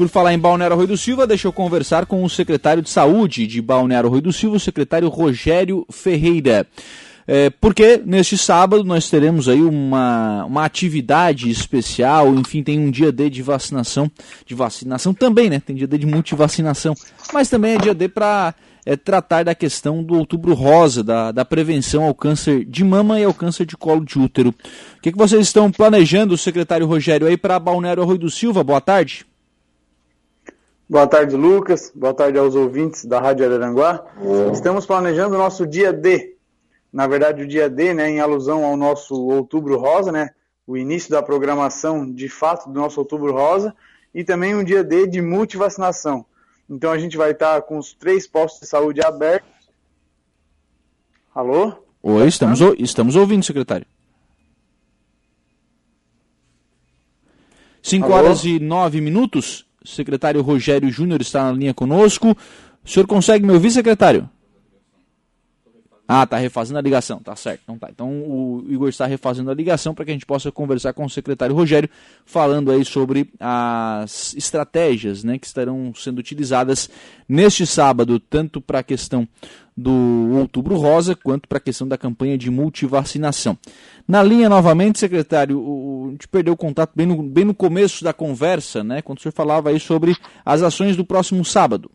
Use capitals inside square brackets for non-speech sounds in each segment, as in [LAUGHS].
por falar em Balneário Rui do Silva, deixa eu conversar com o secretário de Saúde de Balneário Rui do Silva, o secretário Rogério Ferreira. É, porque neste sábado nós teremos aí uma, uma atividade especial, enfim, tem um dia D de vacinação, de vacinação também, né? Tem dia D de multivacinação, mas também é dia D para é, tratar da questão do outubro rosa, da, da prevenção ao câncer de mama e ao câncer de colo de útero. O que, que vocês estão planejando, secretário Rogério, aí para Balneário Arroio do Silva? Boa tarde. Boa tarde, Lucas. Boa tarde aos ouvintes da Rádio Araranguá. Estamos planejando o nosso dia D. Na verdade, o dia D, né, em alusão ao nosso Outubro Rosa, né, o início da programação de fato do nosso Outubro Rosa, e também um dia D de multivacinação. Então a gente vai estar com os três postos de saúde abertos. Alô? Oi, estamos, estamos ouvindo, secretário. 5 horas e 9 minutos secretário Rogério Júnior está na linha conosco. O senhor consegue me ouvir, secretário? Ah, tá refazendo a ligação, tá certo. Então tá. Então o Igor está refazendo a ligação para que a gente possa conversar com o secretário Rogério, falando aí sobre as estratégias né, que estarão sendo utilizadas neste sábado, tanto para a questão do Outubro Rosa, quanto para a questão da campanha de multivacinação. Na linha, novamente, secretário, o, a gente perdeu o contato bem no, bem no começo da conversa, né, quando o senhor falava aí sobre as ações do próximo sábado.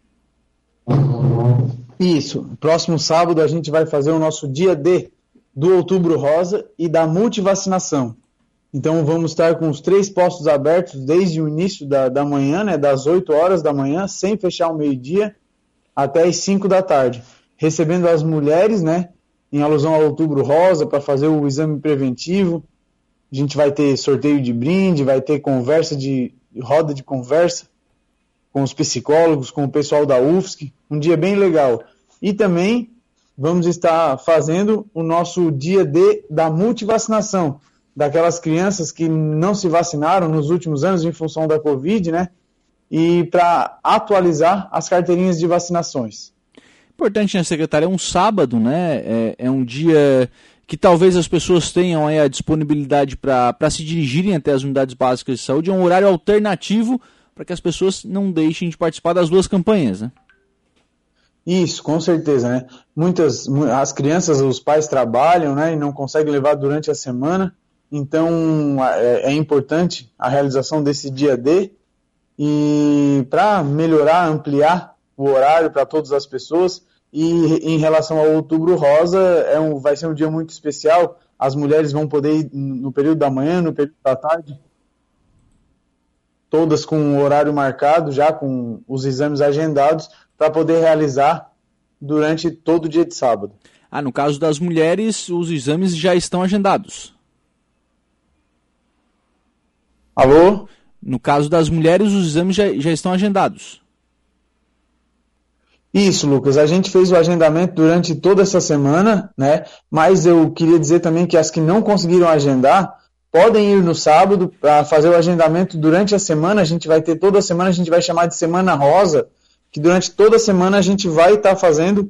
Isso. Próximo sábado a gente vai fazer o nosso dia D do Outubro Rosa e da multivacinação. Então vamos estar com os três postos abertos desde o início da, da manhã, né, das 8 horas da manhã, sem fechar o meio-dia, até as 5 da tarde. Recebendo as mulheres, né, em alusão ao Outubro Rosa, para fazer o exame preventivo. A gente vai ter sorteio de brinde, vai ter conversa de roda de conversa com os psicólogos, com o pessoal da UFSC, um dia bem legal. E também vamos estar fazendo o nosso dia D da multivacinação, daquelas crianças que não se vacinaram nos últimos anos em função da Covid, né? E para atualizar as carteirinhas de vacinações. Importante, né, secretário? É um sábado, né? É, é um dia que talvez as pessoas tenham a disponibilidade para se dirigirem até as unidades básicas de saúde. É um horário alternativo para que as pessoas não deixem de participar das duas campanhas, né? Isso, com certeza, né? Muitas, as crianças, os pais trabalham, né, e não conseguem levar durante a semana, então é, é importante a realização desse dia D e para melhorar, ampliar o horário para todas as pessoas. E em relação ao Outubro Rosa, é um, vai ser um dia muito especial. As mulheres vão poder ir no período da manhã, no período da tarde, todas com o horário marcado, já com os exames agendados, para poder realizar durante todo o dia de sábado. Ah, no caso das mulheres, os exames já estão agendados. Alô? No caso das mulheres, os exames já, já estão agendados. Isso, Lucas. A gente fez o agendamento durante toda essa semana, né? Mas eu queria dizer também que as que não conseguiram agendar, podem ir no sábado para fazer o agendamento durante a semana. A gente vai ter toda a semana, a gente vai chamar de Semana Rosa, que durante toda a semana a gente vai estar tá fazendo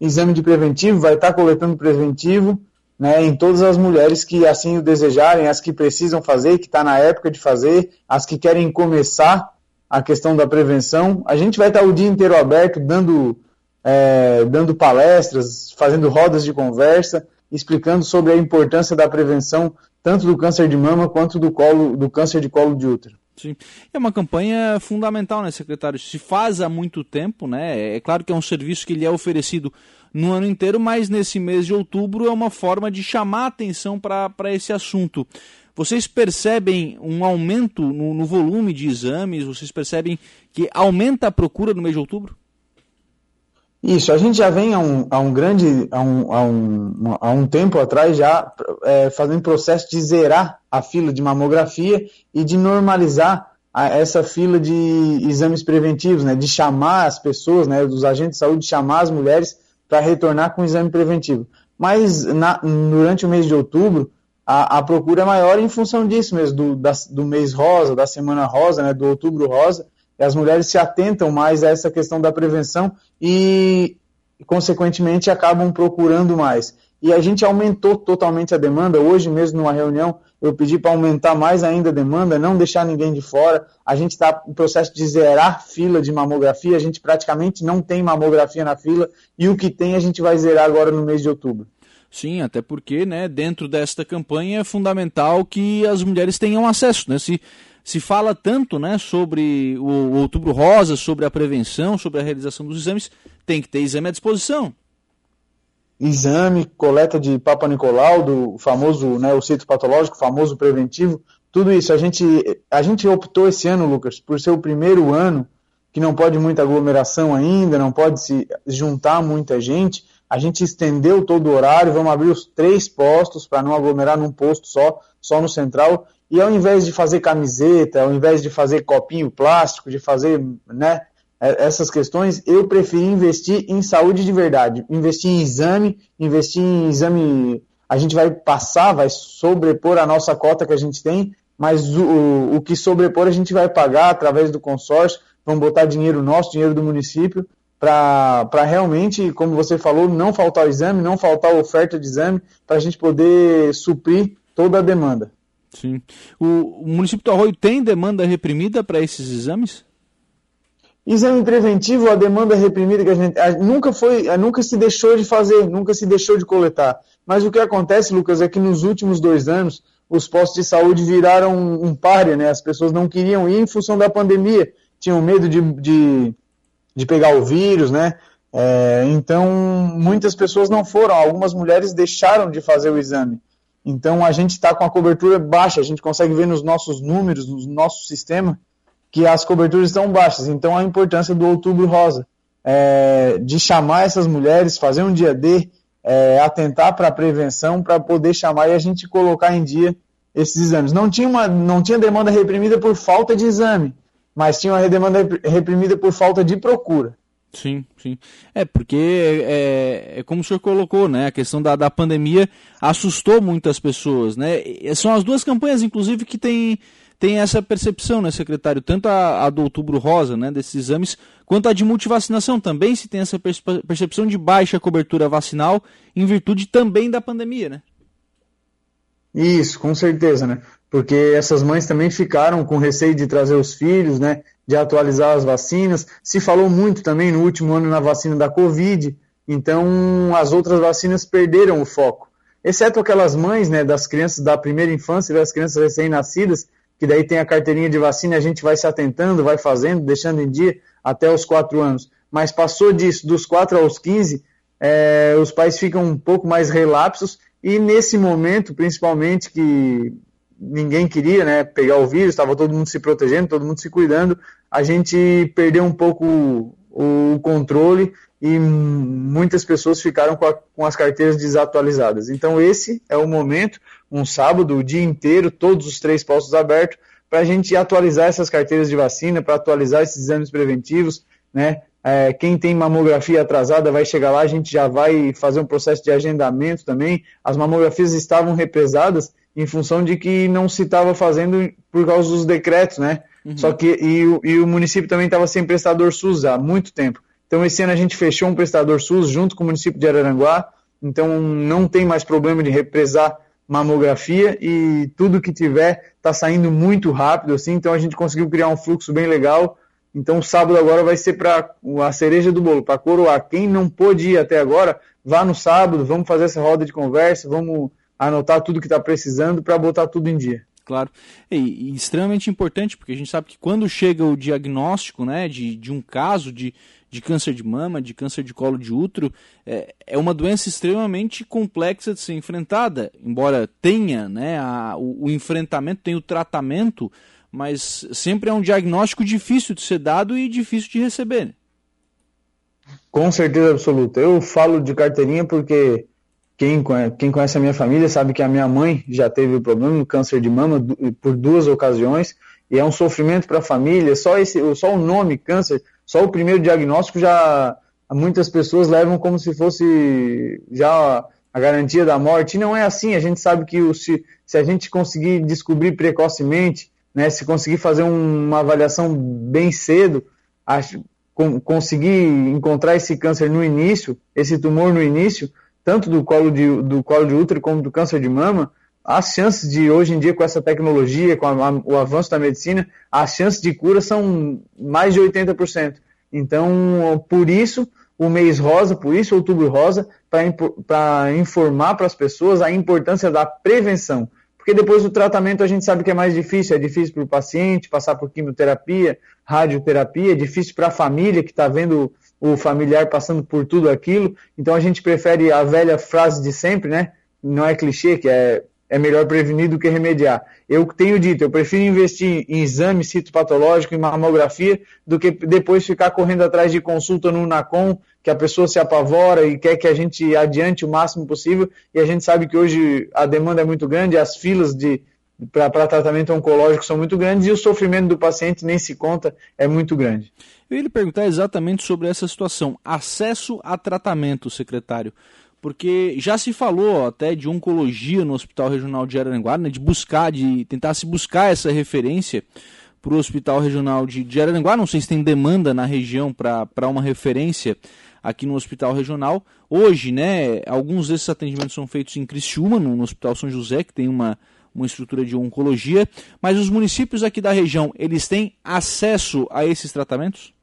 exame de preventivo, vai estar tá coletando preventivo né, em todas as mulheres que assim o desejarem, as que precisam fazer, que está na época de fazer, as que querem começar a questão da prevenção. A gente vai estar tá o dia inteiro aberto, dando, é, dando palestras, fazendo rodas de conversa, explicando sobre a importância da prevenção tanto do câncer de mama quanto do, colo, do câncer de colo de útero. Sim. É uma campanha fundamental, né, secretário? Se faz há muito tempo, né? É claro que é um serviço que ele é oferecido no ano inteiro, mas nesse mês de outubro é uma forma de chamar atenção para esse assunto. Vocês percebem um aumento no, no volume de exames? Vocês percebem que aumenta a procura no mês de outubro? Isso, a gente já vem há um, há um grande, há um, há um, há um tempo atrás já é, fazendo processo de zerar a fila de mamografia e de normalizar a, essa fila de exames preventivos, né, de chamar as pessoas, né, dos agentes de saúde, chamar as mulheres para retornar com o exame preventivo. Mas na, durante o mês de outubro, a, a, procura é maior em função disso mesmo, do, da, do mês rosa, da semana rosa, né, do outubro rosa, as mulheres se atentam mais a essa questão da prevenção e, consequentemente, acabam procurando mais. e a gente aumentou totalmente a demanda. Hoje mesmo, numa reunião, eu pedi para aumentar mais ainda a demanda, não deixar ninguém de fora. A gente está no processo de zerar fila de mamografia, a gente praticamente não tem mamografia na fila, e o que tem a gente vai zerar agora no mês de outubro. Sim, até porque, né, dentro desta campanha é fundamental que as mulheres tenham acesso, né? Se, se fala tanto, né, sobre o, Outubro Rosa, sobre a prevenção, sobre a realização dos exames, tem que ter exame à disposição exame, coleta de Papa Nicolau, do famoso, né, o cito patológico, famoso preventivo, tudo isso. A gente, a gente optou esse ano, Lucas, por ser o primeiro ano que não pode muita aglomeração ainda, não pode se juntar muita gente. A gente estendeu todo o horário, vamos abrir os três postos para não aglomerar num posto só, só no central. E ao invés de fazer camiseta, ao invés de fazer copinho plástico, de fazer né, é, essas questões, eu preferi investir em saúde de verdade, investir em exame, investir em exame. A gente vai passar, vai sobrepor a nossa cota que a gente tem, mas o, o que sobrepor a gente vai pagar através do consórcio, vamos botar dinheiro nosso, dinheiro do município, para realmente, como você falou, não faltar o exame, não faltar a oferta de exame, para a gente poder suprir toda a demanda. Sim. O, o município do Arroio tem demanda reprimida para esses exames? Exame preventivo, a demanda reprimida que a gente a, nunca foi, a, nunca se deixou de fazer, nunca se deixou de coletar. Mas o que acontece, Lucas, é que nos últimos dois anos os postos de saúde viraram um, um páreo, né? As pessoas não queriam ir em função da pandemia, tinham medo de, de, de pegar o vírus, né? É, então muitas pessoas não foram, algumas mulheres deixaram de fazer o exame. Então a gente está com a cobertura baixa, a gente consegue ver nos nossos números, no nosso sistema, que as coberturas estão baixas. Então, a importância do Outubro Rosa, é, de chamar essas mulheres, fazer um dia D, é, atentar para a prevenção, para poder chamar e a gente colocar em dia esses exames. Não tinha, uma, não tinha demanda reprimida por falta de exame, mas tinha uma demanda reprimida por falta de procura. Sim, sim. É, porque é, é, como o senhor colocou, né? A questão da, da pandemia assustou muitas pessoas, né? São as duas campanhas, inclusive, que tem tem essa percepção, né, secretário? Tanto a, a do outubro rosa, né, desses exames, quanto a de multivacinação também se tem essa percepção de baixa cobertura vacinal em virtude também da pandemia, né? Isso, com certeza, né? Porque essas mães também ficaram com receio de trazer os filhos, né? De atualizar as vacinas. Se falou muito também no último ano na vacina da Covid, então as outras vacinas perderam o foco. Exceto aquelas mães, né, das crianças da primeira infância, das crianças recém-nascidas, que daí tem a carteirinha de vacina, a gente vai se atentando, vai fazendo, deixando em dia até os quatro anos. Mas passou disso, dos quatro aos 15, é, os pais ficam um pouco mais relapsos e nesse momento, principalmente que ninguém queria né, pegar o vírus, estava todo mundo se protegendo, todo mundo se cuidando, a gente perdeu um pouco o, o controle e muitas pessoas ficaram com, a, com, as carteiras desatualizadas. Então esse é o momento, um sábado, o dia inteiro, todos os três postos abertos, para a gente atualizar essas carteiras de vacina, para atualizar esses exames preventivos, né? É, quem tem mamografia atrasada vai chegar lá, a gente já vai fazer um processo de agendamento também. As mamografias estavam represadas em função de que não se estava fazendo por causa dos decretos, né? Uhum. Só que e, e o município também estava sem prestador SUS há muito tempo. Então, esse ano a gente fechou um prestador SUS junto com o município de Araranguá, então não tem mais problema de represar mamografia e tudo que tiver está saindo muito rápido, assim, então a gente conseguiu criar um fluxo bem legal. Então, o sábado agora vai ser para a cereja do bolo, para coroar. Quem não pôde ir até agora, vá no sábado, vamos fazer essa roda de conversa, vamos anotar tudo que está precisando para botar tudo em dia. Claro. E, e, extremamente importante, porque a gente sabe que quando chega o diagnóstico né, de, de um caso de, de câncer de mama, de câncer de colo de útero, é, é uma doença extremamente complexa de ser enfrentada, embora tenha né, a, o, o enfrentamento, tenha o tratamento, mas sempre é um diagnóstico difícil de ser dado e difícil de receber. Né? Com certeza absoluta. Eu falo de carteirinha porque quem, quem conhece a minha família sabe que a minha mãe já teve o problema do câncer de mama por duas ocasiões e é um sofrimento para a família. Só esse, só o nome câncer só o primeiro diagnóstico já muitas pessoas levam como se fosse já a garantia da morte. E não é assim. A gente sabe que o, se, se a gente conseguir descobrir precocemente, né, se conseguir fazer um, uma avaliação bem cedo, acho, com, conseguir encontrar esse câncer no início, esse tumor no início, tanto do colo de, do colo de útero como do câncer de mama, as chances de hoje em dia com essa tecnologia, com a, o avanço da medicina, as chances de cura são mais de 80%. Então, por isso, o mês rosa, por isso outubro rosa, para informar para as pessoas a importância da prevenção. Porque depois do tratamento a gente sabe que é mais difícil, é difícil para o paciente passar por quimioterapia, radioterapia, é difícil para a família que está vendo o familiar passando por tudo aquilo. Então a gente prefere a velha frase de sempre, né? Não é clichê, que é é melhor prevenir do que remediar. Eu tenho dito, eu prefiro investir em exame citopatológico, em mamografia, do que depois ficar correndo atrás de consulta no NACOM, que a pessoa se apavora e quer que a gente adiante o máximo possível, e a gente sabe que hoje a demanda é muito grande, as filas de para tratamento oncológico são muito grandes e o sofrimento do paciente nem se conta, é muito grande. Eu ia lhe perguntar exatamente sobre essa situação. Acesso a tratamento, secretário porque já se falou até de oncologia no Hospital Regional de Araranguá, né, de buscar, de tentar se buscar essa referência para o Hospital Regional de, de Araranguá. Não sei se tem demanda na região para uma referência aqui no Hospital Regional. Hoje, né, alguns desses atendimentos são feitos em Criciúma, no, no Hospital São José, que tem uma, uma estrutura de oncologia, mas os municípios aqui da região, eles têm acesso a esses tratamentos?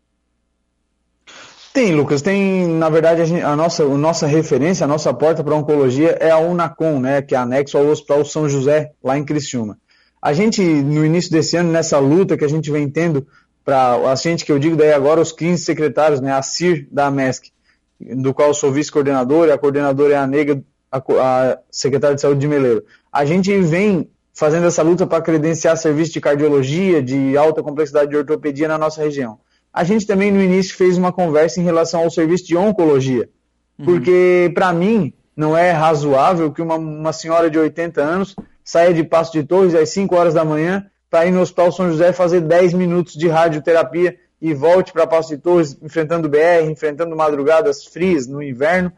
Tem, Lucas, tem, na verdade, a, gente, a, nossa, a nossa referência, a nossa porta para oncologia é a Unacom, né, que é anexo ao Hospital São José, lá em Criciúma. A gente, no início desse ano, nessa luta que a gente vem tendo para a gente que eu digo daí agora, os 15 secretários, né, a CIR da AMESC, do qual eu sou vice-coordenador, e a coordenadora é a Nega, a, a secretária de saúde de Meleiro. A gente vem fazendo essa luta para credenciar serviço de cardiologia, de alta complexidade de ortopedia na nossa região a gente também no início fez uma conversa em relação ao serviço de oncologia. Uhum. Porque, para mim, não é razoável que uma, uma senhora de 80 anos saia de Passo de Torres às 5 horas da manhã para ir no Hospital São José fazer 10 minutos de radioterapia e volte para Passo de Torres enfrentando BR, enfrentando madrugadas frias no inverno.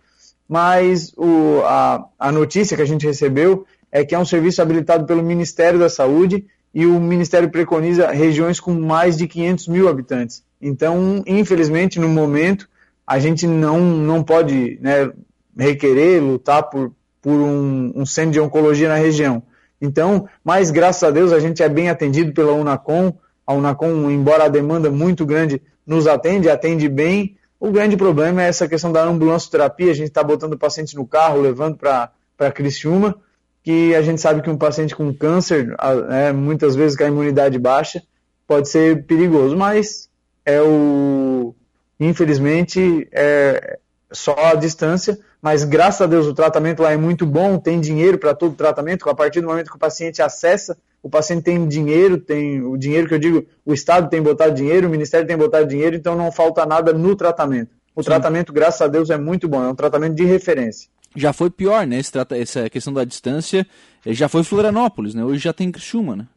Mas o, a, a notícia que a gente recebeu é que é um serviço habilitado pelo Ministério da Saúde e o Ministério preconiza regiões com mais de 500 mil habitantes. Então, infelizmente, no momento, a gente não, não pode né, requerer, lutar por, por um, um centro de oncologia na região. Então, mas graças a Deus a gente é bem atendido pela Unacom. A Unacom, embora a demanda muito grande, nos atende, atende bem. O grande problema é essa questão da ambulancioterapia. A gente está botando o paciente no carro, levando para Criciúma, que a gente sabe que um paciente com câncer, é, muitas vezes com a imunidade baixa, pode ser perigoso. Mas é o. Infelizmente, é só a distância, mas graças a Deus o tratamento lá é muito bom, tem dinheiro para todo o tratamento, a partir do momento que o paciente acessa, o paciente tem dinheiro, tem o dinheiro que eu digo, o Estado tem botado dinheiro, o Ministério tem botado dinheiro, então não falta nada no tratamento. O Sim. tratamento, graças a Deus, é muito bom, é um tratamento de referência. Já foi pior, né? Esse, essa questão da distância, já foi Florianópolis, né? Hoje já tem Criciúma, né?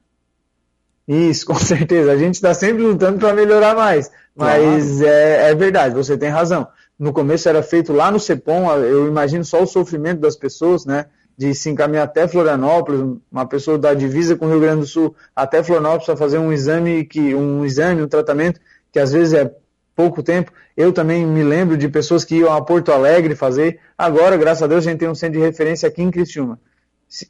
Isso, [LAUGHS] com certeza. A gente está sempre lutando para melhorar mais. Mas claro. é, é, verdade, você tem razão. No começo era feito lá no CEPOM, eu imagino só o sofrimento das pessoas, né? De se encaminhar até Florianópolis, uma pessoa da divisa com o Rio Grande do Sul até Florianópolis para fazer um exame, que, um exame, um tratamento, que às vezes é pouco tempo. Eu também me lembro de pessoas que iam a Porto Alegre fazer. Agora, graças a Deus, a gente tem um centro de referência aqui em Criciúma.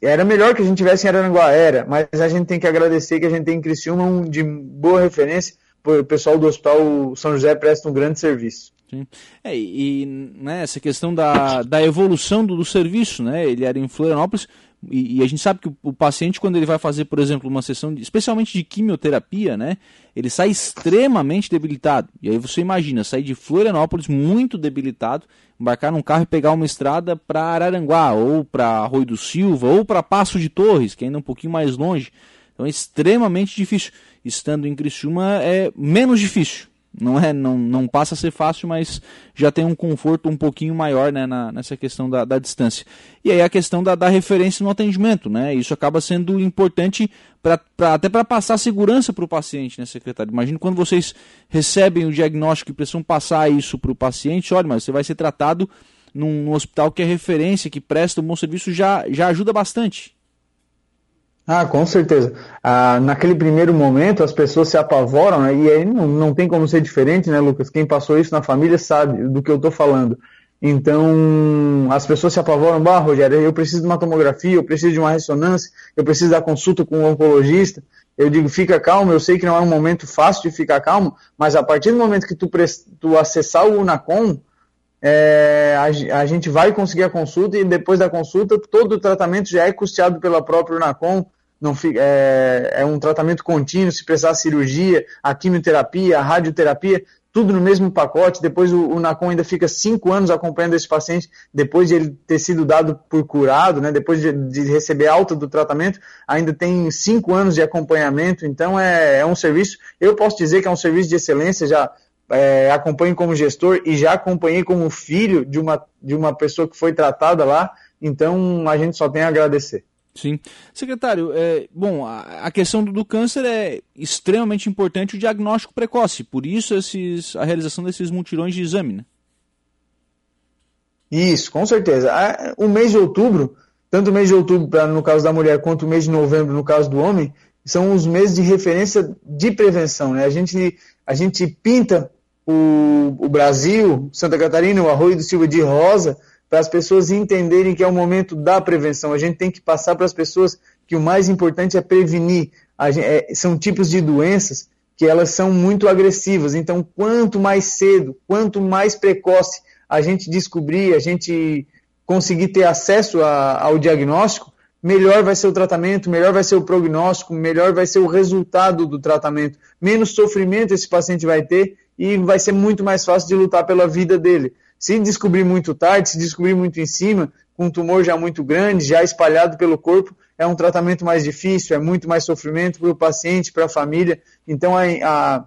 Era melhor que a gente tivesse em Araranguá, era, mas a gente tem que agradecer que a gente tem em Criciúma um de boa referência, o pessoal do Hospital São José presta um grande serviço. Sim. É, e né, essa questão da, da evolução do, do, serviço, né? Ele era em Florianópolis e, e, a gente sabe que o, o, paciente, quando ele vai fazer, por exemplo, uma sessão, de, especialmente de quimioterapia, né? Ele sai extremamente debilitado. E aí você imagina, sair de Florianópolis muito debilitado, embarcar num carro e pegar uma estrada para Araranguá, ou para Arroio do Silva, ou para Passo de Torres, que é ainda um pouquinho mais longe. Então é extremamente difícil. Estando em Criciúma é menos difícil. Não, é, não, não passa a ser fácil, mas já tem um conforto um pouquinho maior né, na, nessa questão da, da distância. E aí a questão da, da referência no atendimento. Né? Isso acaba sendo importante pra até para passar segurança para o paciente, né, secretário? Imagina quando vocês recebem o diagnóstico e precisam passar isso para o paciente, olha, mas você vai ser tratado num, num hospital que é referência, que presta um bom serviço, já, já ajuda bastante. Ah, com certeza. Ah, naquele primeiro momento as pessoas se apavoram, né? e aí não, não tem como ser diferente, né, Lucas? Quem passou isso na família sabe do que eu estou falando. Então, as pessoas se apavoram, bah, Rogério, eu preciso de uma tomografia, eu preciso de uma ressonância, eu preciso da consulta com um oncologista. Eu digo, fica calmo, eu sei que não é um momento fácil de ficar calmo, mas a partir do momento que tu, tu acessar o Unacom, é, a, a, gente vai conseguir a consulta e depois da consulta todo o tratamento já é custeado pela própria Unacom, não fica, é, é um tratamento contínuo, se precisar cirurgia, a quimioterapia, a radioterapia, tudo no mesmo pacote. Depois o, o NACOM ainda fica cinco anos acompanhando esse paciente, depois de ele ter sido dado por curado, né, depois de, de receber alta do tratamento, ainda tem cinco anos de acompanhamento. Então é, é um serviço, eu posso dizer que é um serviço de excelência, já é, acompanho como gestor e já acompanhei como filho de uma, de uma pessoa que foi tratada lá. Então a gente só tem a agradecer. Sim. Secretário, é, bom, a, a questão do, do, câncer é extremamente importante o diagnóstico precoce, por isso esses, a realização desses mutirões de exame, né? Isso, com certeza. O mês de outubro, tanto o mês de outubro pra, no caso da mulher quanto o mês de novembro no caso do homem, são os meses de referência de prevenção. Né? A, gente, a gente pinta o, o Brasil, Santa Catarina, o Arroio do Silva de rosa, para as pessoas entenderem que é o momento da prevenção. A gente tem que passar para as pessoas que o mais importante é prevenir. Gente, é, são tipos de doenças que elas são muito agressivas. Então, quanto mais cedo, quanto mais precoce a gente descobrir, a gente conseguir ter acesso a, ao diagnóstico, melhor vai ser o tratamento, melhor vai ser o prognóstico, melhor vai ser o resultado do tratamento, menos sofrimento esse paciente vai ter e vai ser muito mais fácil de lutar pela vida dele. Se descobrir muito tarde, se descobrir muito em cima, com um tumor já muito grande, já espalhado pelo corpo, é um tratamento mais difícil, é muito mais sofrimento para o paciente, para a família. Então, a, a,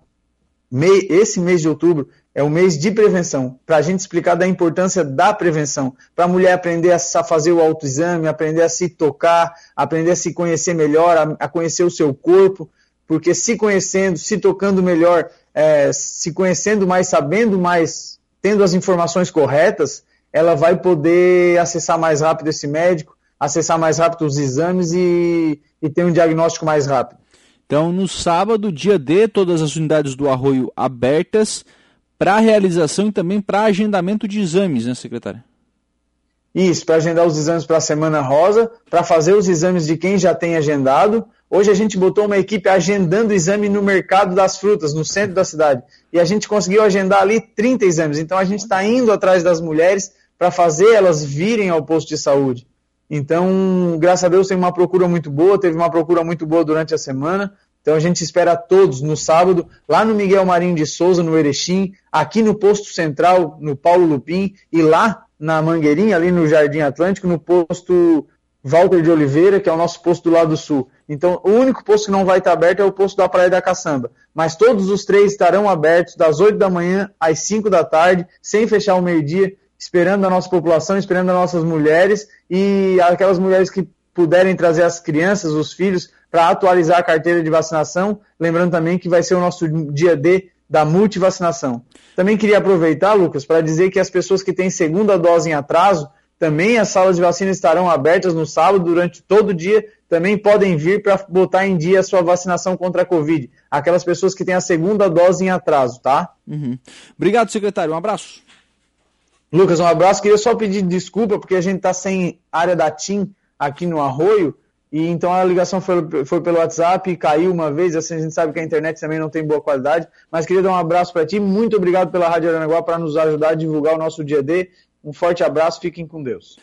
mei, esse mês de outubro é o mês de prevenção, para a gente explicar da importância da prevenção, para a mulher aprender a fazer o autoexame, aprender a se tocar, aprender a se conhecer melhor, a, a conhecer o seu corpo, porque se conhecendo, se tocando melhor, é, se conhecendo mais, sabendo mais tendo as informações corretas, ela vai poder acessar mais rápido esse médico, acessar mais rápido os exames e, e ter um diagnóstico mais rápido. Então, no sábado, dia D, todas as unidades do Arroio abertas para realização e também para agendamento de exames, né, secretária? Isso, para agendar os exames para a Semana Rosa, para fazer os exames de quem já tem agendado. Hoje a gente botou uma equipe agendando exame no mercado das frutas, no centro da cidade. E a gente conseguiu agendar ali 30 exames. Então a gente está indo atrás das mulheres para fazer elas virem ao posto de saúde. Então, graças a Deus, tem uma procura muito boa, teve uma procura muito boa durante a semana. Então a gente espera todos no sábado, lá no Miguel Marinho de Souza, no Erechim, aqui no posto central, no Paulo Lupim, e lá na Mangueirinha, ali no Jardim Atlântico, no posto Walter de Oliveira, que é o nosso posto do lado sul. Então, o único posto que não vai estar aberto é o posto da Praia da Caçamba. Mas todos os três estarão abertos das 8 da manhã às 5 da tarde, sem fechar o meio-dia, esperando a nossa população, esperando as nossas mulheres e aquelas mulheres que puderem trazer as crianças, os filhos, para atualizar a carteira de vacinação. Lembrando também que vai ser o nosso dia D da multivacinação. Também queria aproveitar, Lucas, para dizer que as pessoas que têm segunda dose em atraso, também as salas de vacina estarão abertas no sábado durante todo o dia. Também podem vir para botar em dia a sua vacinação contra a Covid. Aquelas pessoas que têm a segunda dose em atraso, tá? Uhum. Obrigado, secretário. Um abraço. Lucas, um abraço. Queria só pedir desculpa porque a gente está sem área da TIM aqui no Arroio. E então a ligação foi, foi pelo WhatsApp, caiu uma vez, assim a gente sabe que a internet também não tem boa qualidade, mas queria dar um abraço para ti, muito obrigado pela Rádio Aranaguá para nos ajudar a divulgar o nosso dia D. Um forte abraço, fiquem com Deus.